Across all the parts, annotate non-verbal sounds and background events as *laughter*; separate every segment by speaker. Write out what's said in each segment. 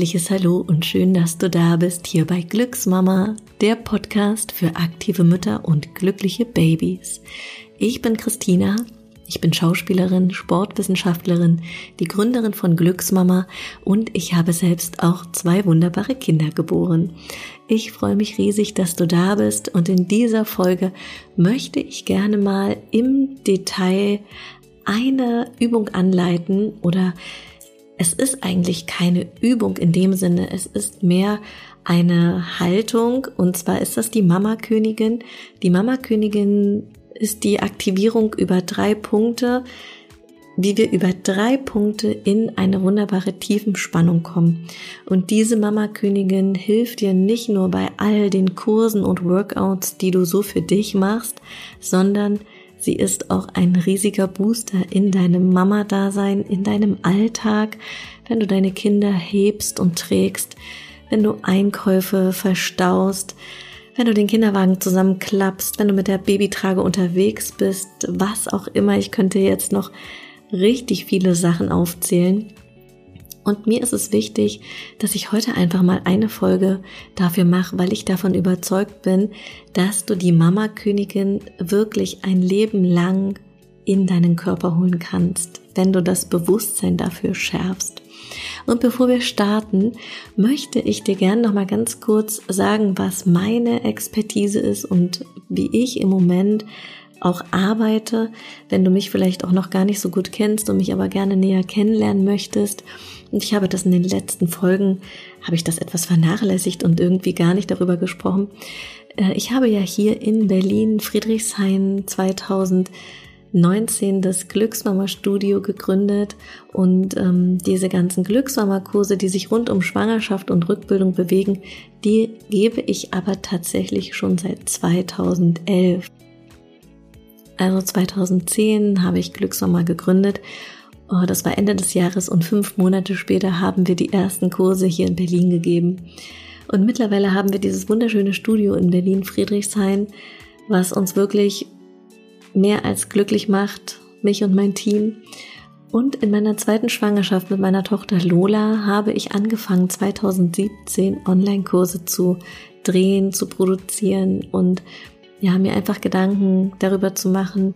Speaker 1: herzliches Hallo und schön, dass du da bist hier bei Glücksmama, der Podcast für aktive Mütter und glückliche Babys. Ich bin Christina, ich bin Schauspielerin, Sportwissenschaftlerin, die Gründerin von Glücksmama und ich habe selbst auch zwei wunderbare Kinder geboren. Ich freue mich riesig, dass du da bist und in dieser Folge möchte ich gerne mal im Detail eine Übung anleiten oder es ist eigentlich keine Übung in dem Sinne, es ist mehr eine Haltung und zwar ist das die Mama Königin. Die Mama Königin ist die Aktivierung über drei Punkte, wie wir über drei Punkte in eine wunderbare Tiefenspannung kommen. Und diese Mama Königin hilft dir nicht nur bei all den Kursen und Workouts, die du so für dich machst, sondern Sie ist auch ein riesiger Booster in deinem Mama-Dasein, in deinem Alltag, wenn du deine Kinder hebst und trägst, wenn du Einkäufe verstaust, wenn du den Kinderwagen zusammenklappst, wenn du mit der Babytrage unterwegs bist, was auch immer. Ich könnte jetzt noch richtig viele Sachen aufzählen. Und mir ist es wichtig, dass ich heute einfach mal eine Folge dafür mache, weil ich davon überzeugt bin, dass du die Mama Königin wirklich ein Leben lang in deinen Körper holen kannst, wenn du das Bewusstsein dafür schärfst. Und bevor wir starten, möchte ich dir gerne noch mal ganz kurz sagen, was meine Expertise ist und wie ich im Moment auch arbeite, wenn du mich vielleicht auch noch gar nicht so gut kennst und mich aber gerne näher kennenlernen möchtest. Und ich habe das in den letzten Folgen, habe ich das etwas vernachlässigt und irgendwie gar nicht darüber gesprochen. Äh, ich habe ja hier in Berlin Friedrichshain 2019 das Glücksmama Studio gegründet und ähm, diese ganzen Glücksmama Kurse, die sich rund um Schwangerschaft und Rückbildung bewegen, die gebe ich aber tatsächlich schon seit 2011. Also 2010 habe ich Glücksmama gegründet. Oh, das war Ende des Jahres und fünf Monate später haben wir die ersten Kurse hier in Berlin gegeben. Und mittlerweile haben wir dieses wunderschöne Studio in Berlin Friedrichshain, was uns wirklich mehr als glücklich macht, mich und mein Team. Und in meiner zweiten Schwangerschaft mit meiner Tochter Lola habe ich angefangen 2017 Online-Kurse zu drehen, zu produzieren und ja, mir einfach Gedanken darüber zu machen,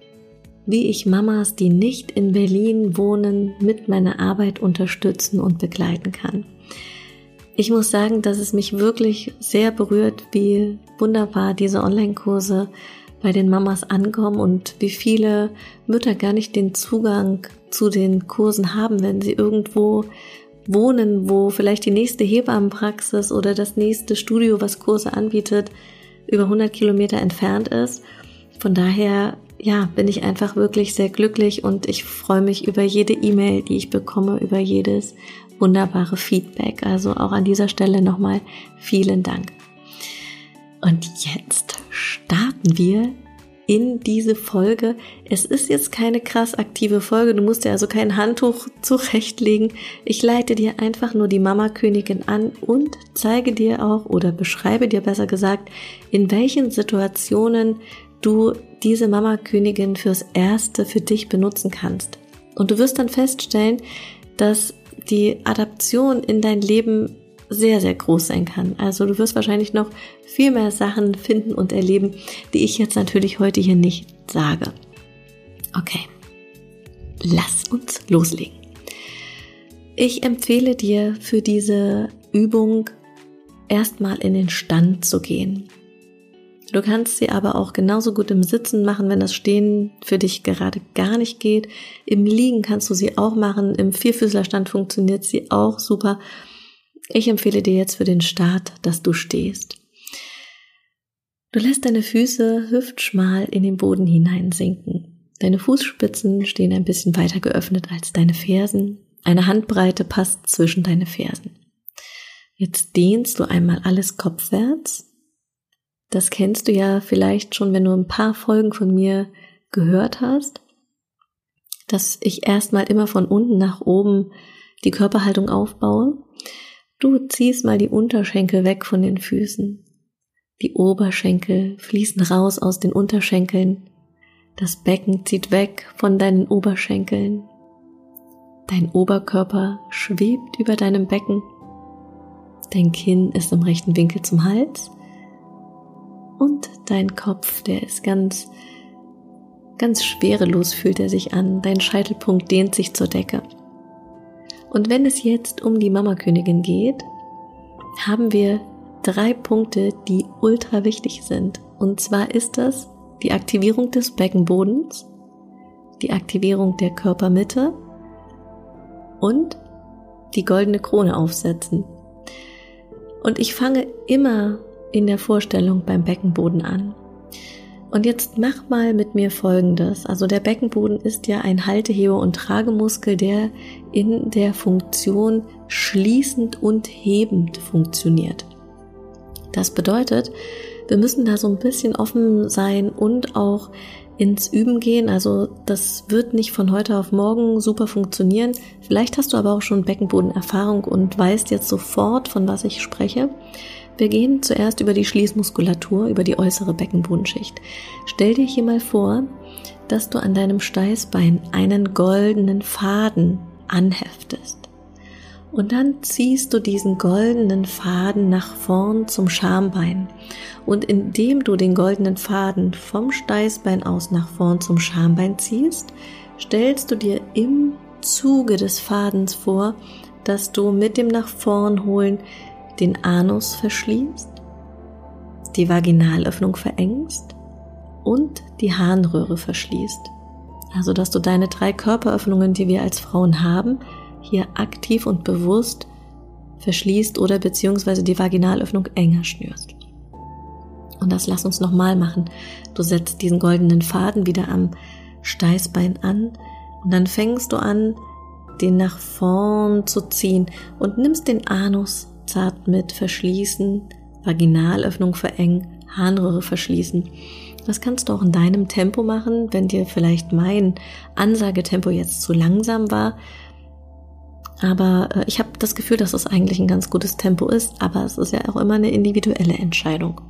Speaker 1: wie ich Mamas, die nicht in Berlin wohnen, mit meiner Arbeit unterstützen und begleiten kann. Ich muss sagen, dass es mich wirklich sehr berührt, wie wunderbar diese Online-Kurse bei den Mamas ankommen und wie viele Mütter gar nicht den Zugang zu den Kursen haben, wenn sie irgendwo wohnen, wo vielleicht die nächste Hebammenpraxis oder das nächste Studio, was Kurse anbietet, über 100 Kilometer entfernt ist. Von daher, ja, bin ich einfach wirklich sehr glücklich und ich freue mich über jede E-Mail, die ich bekomme, über jedes wunderbare Feedback. Also auch an dieser Stelle nochmal vielen Dank. Und jetzt starten wir in diese Folge. Es ist jetzt keine krass aktive Folge, du musst dir also kein Handtuch *laughs* zurechtlegen. Ich leite dir einfach nur die Mama Königin an und zeige dir auch oder beschreibe dir besser gesagt, in welchen Situationen du diese Mama Königin fürs Erste für dich benutzen kannst. Und du wirst dann feststellen, dass die Adaption in dein Leben sehr, sehr groß sein kann. Also du wirst wahrscheinlich noch viel mehr Sachen finden und erleben, die ich jetzt natürlich heute hier nicht sage. Okay, lass uns loslegen. Ich empfehle dir für diese Übung erstmal in den Stand zu gehen. Du kannst sie aber auch genauso gut im Sitzen machen, wenn das Stehen für dich gerade gar nicht geht. Im Liegen kannst du sie auch machen. Im Vierfüßlerstand funktioniert sie auch super. Ich empfehle dir jetzt für den Start, dass du stehst. Du lässt deine Füße hüftschmal in den Boden hineinsinken. Deine Fußspitzen stehen ein bisschen weiter geöffnet als deine Fersen. Eine Handbreite passt zwischen deine Fersen. Jetzt dehnst du einmal alles kopfwärts. Das kennst du ja vielleicht schon, wenn du ein paar Folgen von mir gehört hast, dass ich erstmal immer von unten nach oben die Körperhaltung aufbaue. Du ziehst mal die Unterschenkel weg von den Füßen. Die Oberschenkel fließen raus aus den Unterschenkeln. Das Becken zieht weg von deinen Oberschenkeln. Dein Oberkörper schwebt über deinem Becken. Dein Kinn ist im rechten Winkel zum Hals. Und dein Kopf, der ist ganz, ganz schwerelos fühlt er sich an. Dein Scheitelpunkt dehnt sich zur Decke. Und wenn es jetzt um die Mama-Königin geht, haben wir drei Punkte, die ultra wichtig sind. Und zwar ist das die Aktivierung des Beckenbodens, die Aktivierung der Körpermitte und die goldene Krone aufsetzen. Und ich fange immer in der Vorstellung beim Beckenboden an. Und jetzt mach mal mit mir Folgendes. Also der Beckenboden ist ja ein Haltehebe- und Tragemuskel, der in der Funktion schließend und hebend funktioniert. Das bedeutet, wir müssen da so ein bisschen offen sein und auch ins Üben gehen. Also das wird nicht von heute auf morgen super funktionieren. Vielleicht hast du aber auch schon Beckenbodenerfahrung und weißt jetzt sofort, von was ich spreche. Wir gehen zuerst über die Schließmuskulatur, über die äußere Beckenbodenschicht. Stell dir hier mal vor, dass du an deinem Steißbein einen goldenen Faden anheftest. Und dann ziehst du diesen goldenen Faden nach vorn zum Schambein. Und indem du den goldenen Faden vom Steißbein aus nach vorn zum Schambein ziehst, stellst du dir im Zuge des Fadens vor, dass du mit dem nach vorn holen den Anus verschließt, die Vaginalöffnung verengst und die Harnröhre verschließt. Also dass du deine drei Körperöffnungen, die wir als Frauen haben, hier aktiv und bewusst verschließt oder beziehungsweise die Vaginalöffnung enger schnürst. Und das lass uns nochmal machen. Du setzt diesen goldenen Faden wieder am Steißbein an und dann fängst du an, den nach vorn zu ziehen und nimmst den Anus zart mit verschließen, Vaginalöffnung verengen, Harnröhre verschließen. Das kannst du auch in deinem Tempo machen, wenn dir vielleicht mein Ansagetempo jetzt zu langsam war, aber äh, ich habe das Gefühl, dass es eigentlich ein ganz gutes Tempo ist, aber es ist ja auch immer eine individuelle Entscheidung.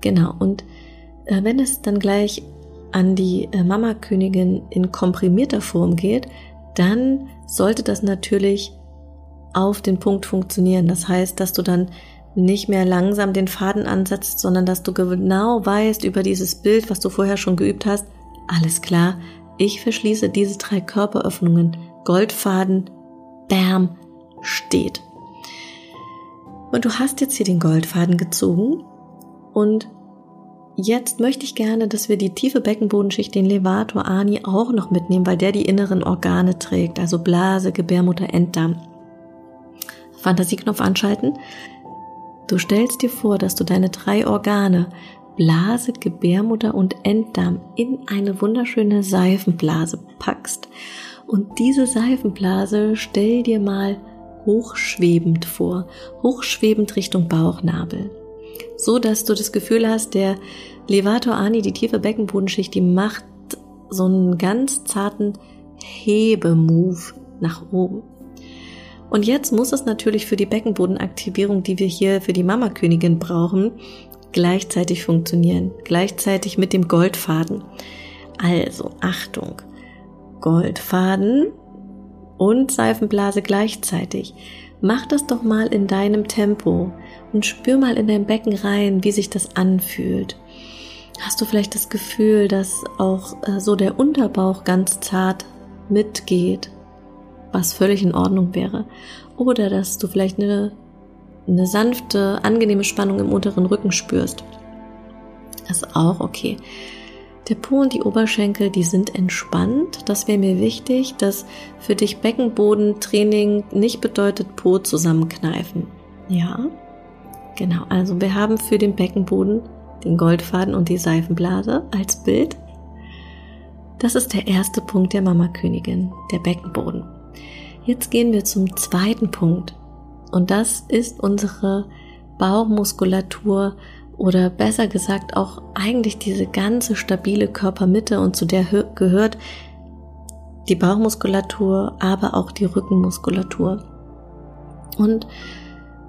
Speaker 1: Genau, und äh, wenn es dann gleich an die äh, Mama-Königin in komprimierter Form geht, dann sollte das natürlich auf den Punkt funktionieren. Das heißt, dass du dann nicht mehr langsam den Faden ansetzt, sondern dass du genau weißt über dieses Bild, was du vorher schon geübt hast, alles klar, ich verschließe diese drei Körperöffnungen, Goldfaden, Bam, steht. Und du hast jetzt hier den Goldfaden gezogen und jetzt möchte ich gerne, dass wir die tiefe Beckenbodenschicht, den Levator Ani auch noch mitnehmen, weil der die inneren Organe trägt, also Blase, Gebärmutter, Enddarm. Fantasieknopf anschalten. Du stellst dir vor, dass du deine drei Organe, Blase, Gebärmutter und Enddarm in eine wunderschöne Seifenblase packst und diese Seifenblase stell dir mal hochschwebend vor, hochschwebend Richtung Bauchnabel. So dass du das Gefühl hast, der Levator Ani, die tiefe Beckenbodenschicht, die macht so einen ganz zarten Hebemove nach oben. Und jetzt muss es natürlich für die Beckenbodenaktivierung, die wir hier für die Mama-Königin brauchen, gleichzeitig funktionieren. Gleichzeitig mit dem Goldfaden. Also, Achtung. Goldfaden und Seifenblase gleichzeitig. Mach das doch mal in deinem Tempo und spür mal in dein Becken rein, wie sich das anfühlt. Hast du vielleicht das Gefühl, dass auch äh, so der Unterbauch ganz zart mitgeht, was völlig in Ordnung wäre? Oder dass du vielleicht eine, eine sanfte, angenehme Spannung im unteren Rücken spürst. Das ist auch okay. Der Po und die Oberschenkel, die sind entspannt. Das wäre mir wichtig, dass für dich Beckenbodentraining nicht bedeutet Po zusammenkneifen. Ja, genau. Also wir haben für den Beckenboden den Goldfaden und die Seifenblase als Bild. Das ist der erste Punkt der Mama-Königin, der Beckenboden. Jetzt gehen wir zum zweiten Punkt. Und das ist unsere Bauchmuskulatur oder besser gesagt auch eigentlich diese ganze stabile Körpermitte und zu der gehört die Bauchmuskulatur, aber auch die Rückenmuskulatur. Und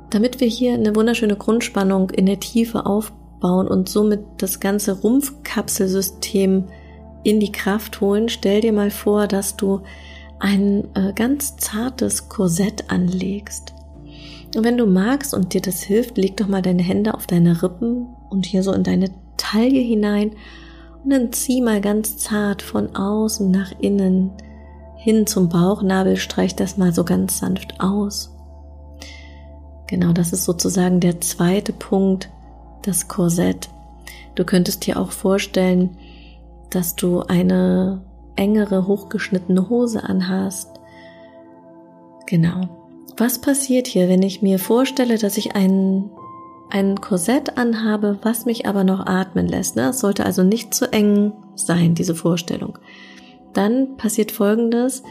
Speaker 1: damit wir hier eine wunderschöne Grundspannung in der Tiefe aufbauen und somit das ganze Rumpfkapselsystem in die Kraft holen, stell dir mal vor, dass du ein äh, ganz zartes Korsett anlegst. Und wenn du magst und dir das hilft, leg doch mal deine Hände auf deine Rippen und hier so in deine Taille hinein und dann zieh mal ganz zart von außen nach innen hin zum Bauchnabel, streich das mal so ganz sanft aus. Genau, das ist sozusagen der zweite Punkt, das Korsett. Du könntest dir auch vorstellen, dass du eine engere, hochgeschnittene Hose anhast. Genau. Was passiert hier, wenn ich mir vorstelle, dass ich ein, ein Korsett anhabe, was mich aber noch atmen lässt? Ne? Es sollte also nicht zu eng sein, diese Vorstellung. Dann passiert Folgendes.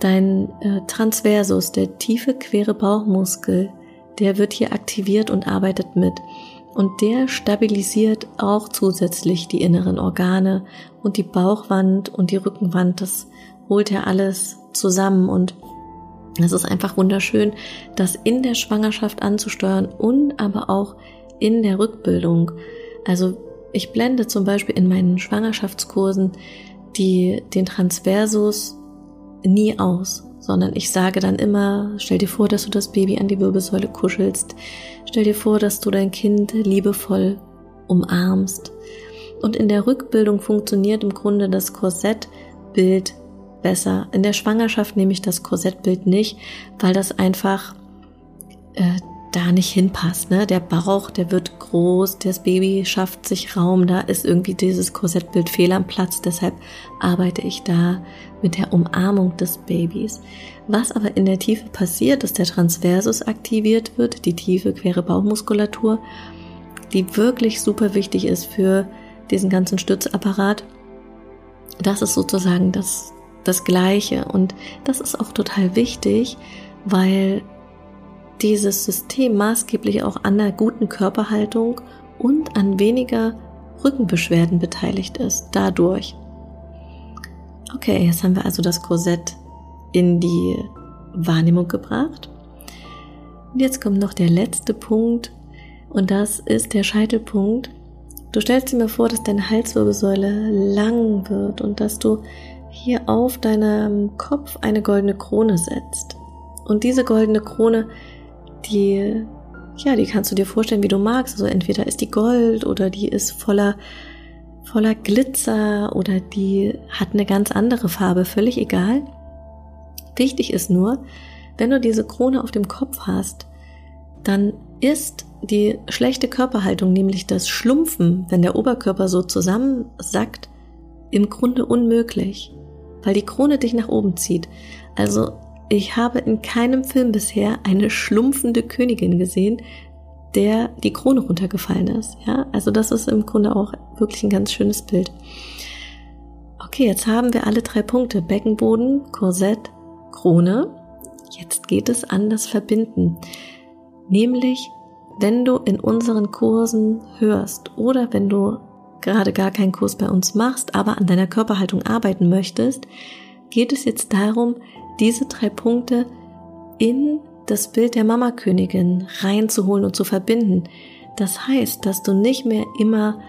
Speaker 1: Dein äh, Transversus, der tiefe, quere Bauchmuskel, der wird hier aktiviert und arbeitet mit. Und der stabilisiert auch zusätzlich die inneren Organe und die Bauchwand und die Rückenwand. Das holt er alles zusammen und es ist einfach wunderschön, das in der Schwangerschaft anzusteuern und aber auch in der Rückbildung. Also ich blende zum Beispiel in meinen Schwangerschaftskursen die, den Transversus nie aus, sondern ich sage dann immer, stell dir vor, dass du das Baby an die Wirbelsäule kuschelst. Stell dir vor, dass du dein Kind liebevoll umarmst. Und in der Rückbildung funktioniert im Grunde das Korsettbild besser. In der Schwangerschaft nehme ich das Korsettbild nicht, weil das einfach äh, da nicht hinpasst. Ne? Der Bauch, der wird groß, das Baby schafft sich Raum, da ist irgendwie dieses Korsettbild fehl am Platz. Deshalb arbeite ich da mit der Umarmung des Babys. Was aber in der Tiefe passiert, ist der Transversus aktiviert wird, die tiefe quere Bauchmuskulatur, die wirklich super wichtig ist für diesen ganzen Stützapparat. Das ist sozusagen das das Gleiche. Und das ist auch total wichtig, weil dieses System maßgeblich auch an der guten Körperhaltung und an weniger Rückenbeschwerden beteiligt ist. Dadurch. Okay, jetzt haben wir also das Korsett in die Wahrnehmung gebracht. Und jetzt kommt noch der letzte Punkt und das ist der Scheitelpunkt. Du stellst dir mal vor, dass deine Halswirbelsäule lang wird und dass du hier auf deinem Kopf eine goldene Krone setzt. Und diese goldene Krone, die, ja, die kannst du dir vorstellen, wie du magst. Also entweder ist die Gold oder die ist voller, voller Glitzer oder die hat eine ganz andere Farbe, völlig egal. Wichtig ist nur, wenn du diese Krone auf dem Kopf hast, dann ist die schlechte Körperhaltung, nämlich das Schlumpfen, wenn der Oberkörper so zusammensackt, im Grunde unmöglich weil die Krone dich nach oben zieht. Also ich habe in keinem Film bisher eine schlumpfende Königin gesehen, der die Krone runtergefallen ist. Ja, also das ist im Grunde auch wirklich ein ganz schönes Bild. Okay, jetzt haben wir alle drei Punkte. Beckenboden, Korsett, Krone. Jetzt geht es an das Verbinden. Nämlich, wenn du in unseren Kursen hörst oder wenn du gerade gar keinen Kurs bei uns machst, aber an deiner Körperhaltung arbeiten möchtest, geht es jetzt darum, diese drei Punkte in das Bild der Mama-Königin reinzuholen und zu verbinden. Das heißt, dass du nicht mehr immer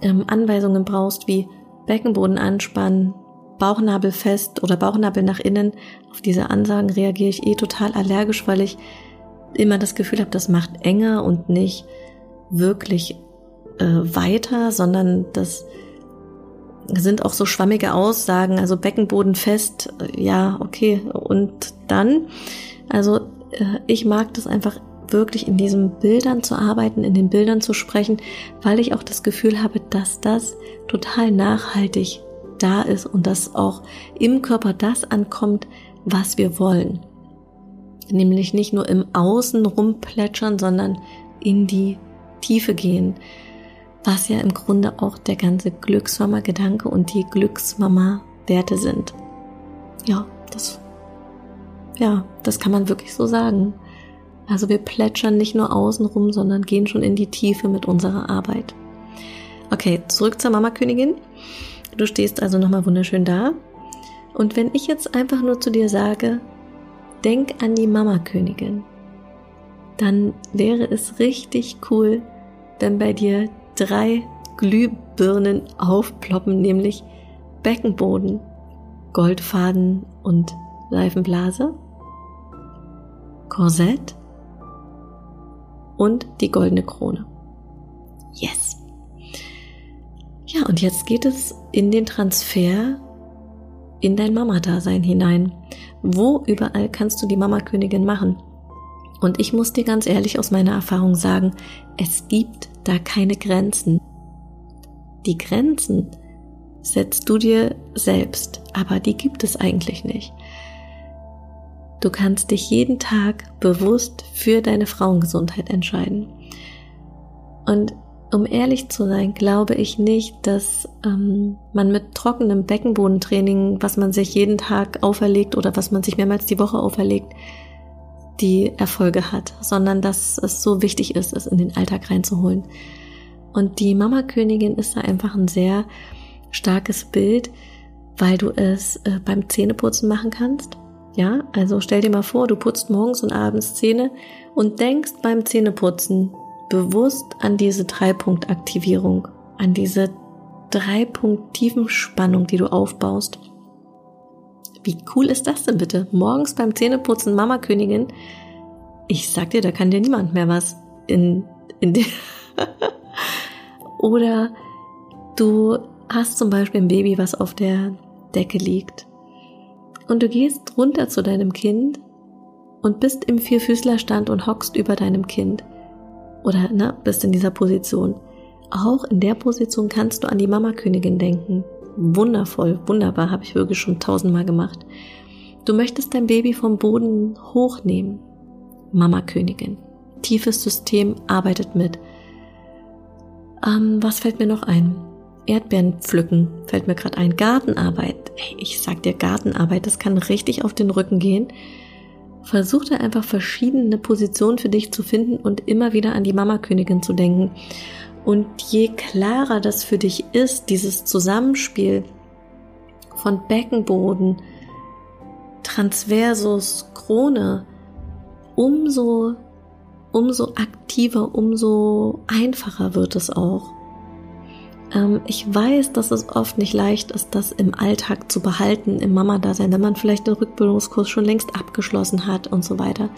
Speaker 1: ähm, Anweisungen brauchst wie Beckenboden anspannen, Bauchnabel fest oder Bauchnabel nach innen. Auf diese Ansagen reagiere ich eh total allergisch, weil ich immer das Gefühl habe, das macht enger und nicht wirklich äh, weiter, sondern das sind auch so schwammige Aussagen, also Beckenboden fest, äh, ja, okay, und dann, also äh, ich mag das einfach wirklich in diesen Bildern zu arbeiten, in den Bildern zu sprechen, weil ich auch das Gefühl habe, dass das total nachhaltig da ist und dass auch im Körper das ankommt, was wir wollen. Nämlich nicht nur im Außen rumplätschern, sondern in die Tiefe gehen was ja im Grunde auch der ganze Glücksmama-Gedanke und die Glücksmama-Werte sind. Ja, das, ja, das kann man wirklich so sagen. Also wir plätschern nicht nur außen rum, sondern gehen schon in die Tiefe mit unserer Arbeit. Okay, zurück zur Mama-Königin. Du stehst also nochmal wunderschön da. Und wenn ich jetzt einfach nur zu dir sage, denk an die Mama-Königin, dann wäre es richtig cool, wenn bei dir drei Glühbirnen aufploppen, nämlich Beckenboden, Goldfaden und Seifenblase, Korsett und die goldene Krone. Yes. Ja, und jetzt geht es in den Transfer in dein Mama-Dasein hinein. Wo überall kannst du die Mama-Königin machen? Und ich muss dir ganz ehrlich aus meiner Erfahrung sagen, es gibt da keine Grenzen. Die Grenzen setzt du dir selbst, aber die gibt es eigentlich nicht. Du kannst dich jeden Tag bewusst für deine Frauengesundheit entscheiden. Und um ehrlich zu sein, glaube ich nicht, dass ähm, man mit trockenem Beckenbodentraining, was man sich jeden Tag auferlegt oder was man sich mehrmals die Woche auferlegt, die Erfolge hat, sondern dass es so wichtig ist, es in den Alltag reinzuholen. Und die Mama-Königin ist da einfach ein sehr starkes Bild, weil du es äh, beim Zähneputzen machen kannst. Ja, also stell dir mal vor, du putzt morgens und abends Zähne und denkst beim Zähneputzen bewusst an diese Dreipunktaktivierung, an diese Dreipunkt tiefen Spannung, die du aufbaust. Wie cool ist das denn bitte? Morgens beim Zähneputzen Mama Königin. Ich sag dir, da kann dir niemand mehr was in, in der *laughs* Oder du hast zum Beispiel ein Baby, was auf der Decke liegt. Und du gehst runter zu deinem Kind und bist im Vierfüßlerstand und hockst über deinem Kind. Oder ne, bist in dieser Position. Auch in der Position kannst du an die Mama-Königin denken wundervoll, wunderbar, habe ich wirklich schon tausendmal gemacht. Du möchtest dein Baby vom Boden hochnehmen. Mama Königin. Tiefes System arbeitet mit. Ähm, was fällt mir noch ein? Erdbeeren pflücken fällt mir gerade ein. Gartenarbeit. Hey, ich sag dir Gartenarbeit, das kann richtig auf den Rücken gehen. Versuch da einfach verschiedene Positionen für dich zu finden und immer wieder an die Mama Königin zu denken. Und je klarer das für dich ist, dieses Zusammenspiel von Beckenboden, Transversus, Krone, umso, umso aktiver, umso einfacher wird es auch. Ähm, ich weiß, dass es oft nicht leicht ist, das im Alltag zu behalten, im Mama-Dasein, wenn man vielleicht den Rückbildungskurs schon längst abgeschlossen hat und so weiter.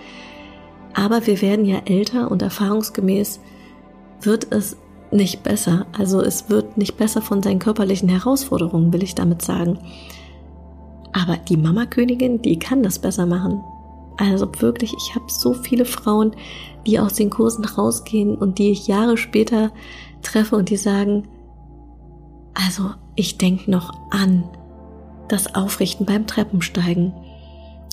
Speaker 1: Aber wir werden ja älter und erfahrungsgemäß wird es nicht besser. Also es wird nicht besser von seinen körperlichen Herausforderungen, will ich damit sagen. Aber die Mama-Königin, die kann das besser machen. Also wirklich, ich habe so viele Frauen, die aus den Kursen rausgehen und die ich Jahre später treffe und die sagen, also ich denke noch an das Aufrichten beim Treppensteigen.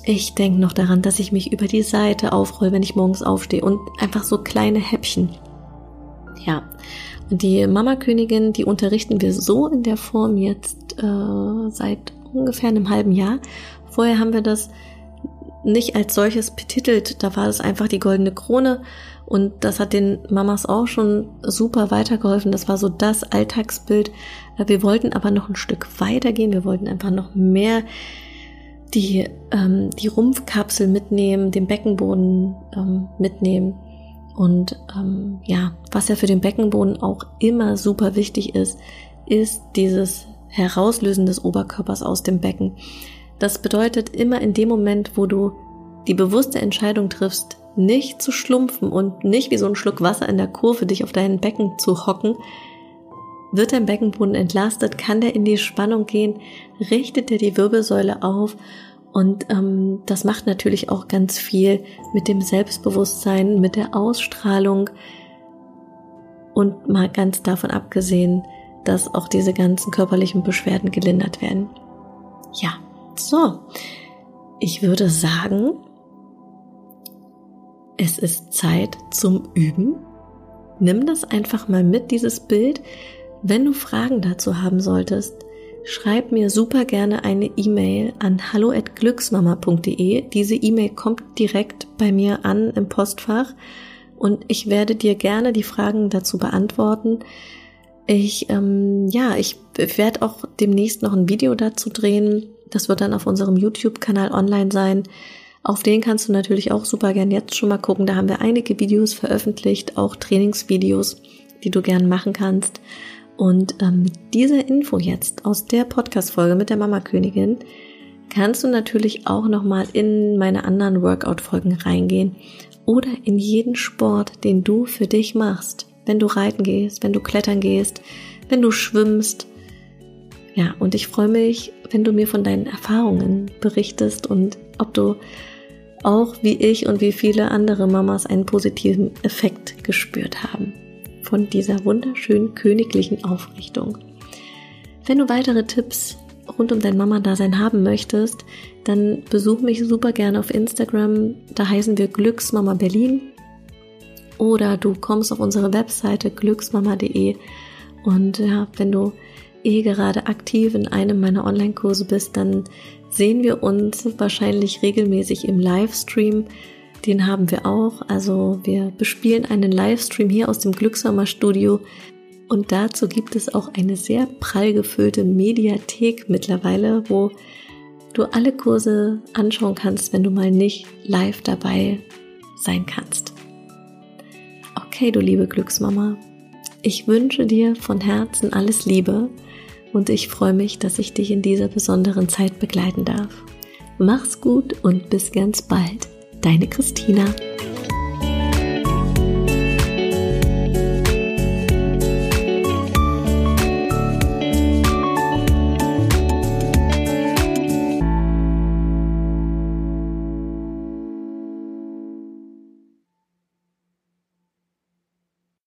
Speaker 1: Ich denke noch daran, dass ich mich über die Seite aufroll, wenn ich morgens aufstehe und einfach so kleine Häppchen. Ja, die Mama-Königin, die unterrichten wir so in der Form jetzt äh, seit ungefähr einem halben Jahr. Vorher haben wir das nicht als solches betitelt, da war es einfach die goldene Krone und das hat den Mamas auch schon super weitergeholfen. Das war so das Alltagsbild. Wir wollten aber noch ein Stück weiter gehen. Wir wollten einfach noch mehr die, ähm, die Rumpfkapsel mitnehmen, den Beckenboden ähm, mitnehmen. Und ähm, ja, was ja für den Beckenboden auch immer super wichtig ist, ist dieses Herauslösen des Oberkörpers aus dem Becken. Das bedeutet immer in dem Moment, wo du die bewusste Entscheidung triffst, nicht zu schlumpfen und nicht wie so ein Schluck Wasser in der Kurve dich auf dein Becken zu hocken, wird dein Beckenboden entlastet, kann der in die Spannung gehen, richtet er die Wirbelsäule auf und ähm, das macht natürlich auch ganz viel mit dem Selbstbewusstsein, mit der Ausstrahlung und mal ganz davon abgesehen, dass auch diese ganzen körperlichen Beschwerden gelindert werden. Ja, so. Ich würde sagen, es ist Zeit zum Üben. Nimm das einfach mal mit, dieses Bild. Wenn du Fragen dazu haben solltest, schreib mir super gerne eine E-Mail an hallo@glücksmama.de. Diese E-Mail kommt direkt bei mir an im Postfach und ich werde dir gerne die Fragen dazu beantworten. Ich ähm, ja, ich werde auch demnächst noch ein Video dazu drehen. Das wird dann auf unserem YouTube-Kanal online sein. Auf den kannst du natürlich auch super gern jetzt schon mal gucken. Da haben wir einige Videos veröffentlicht, auch Trainingsvideos, die du gern machen kannst. Und ähm, mit dieser Info jetzt aus der Podcast-Folge mit der Mama-Königin kannst du natürlich auch nochmal in meine anderen Workout-Folgen reingehen. oder in jeden Sport, den du für dich machst. Wenn du reiten gehst, wenn du klettern gehst, wenn du schwimmst. Ja, und ich freue mich, wenn du mir von deinen Erfahrungen berichtest und ob du auch wie ich und wie viele andere Mamas einen positiven Effekt gespürt haben von dieser wunderschönen königlichen Aufrichtung. Wenn du weitere Tipps rund um dein Mama-Dasein haben möchtest, dann besuch mich super gerne auf Instagram. Da heißen wir Glücksmama Berlin. Oder du kommst auf unsere Webseite glücksmama.de und ja, wenn du eh gerade aktiv in einem meiner Online-Kurse bist, dann sehen wir uns wahrscheinlich regelmäßig im Livestream. Den haben wir auch. Also wir bespielen einen Livestream hier aus dem Glückshammer Studio. Und dazu gibt es auch eine sehr prall gefüllte Mediathek mittlerweile, wo du alle Kurse anschauen kannst, wenn du mal nicht live dabei sein kannst. Okay, du liebe Glücksmama, ich wünsche dir von Herzen alles Liebe und ich freue mich, dass ich dich in dieser besonderen Zeit begleiten darf. Mach's gut und bis ganz bald. Deine Christina.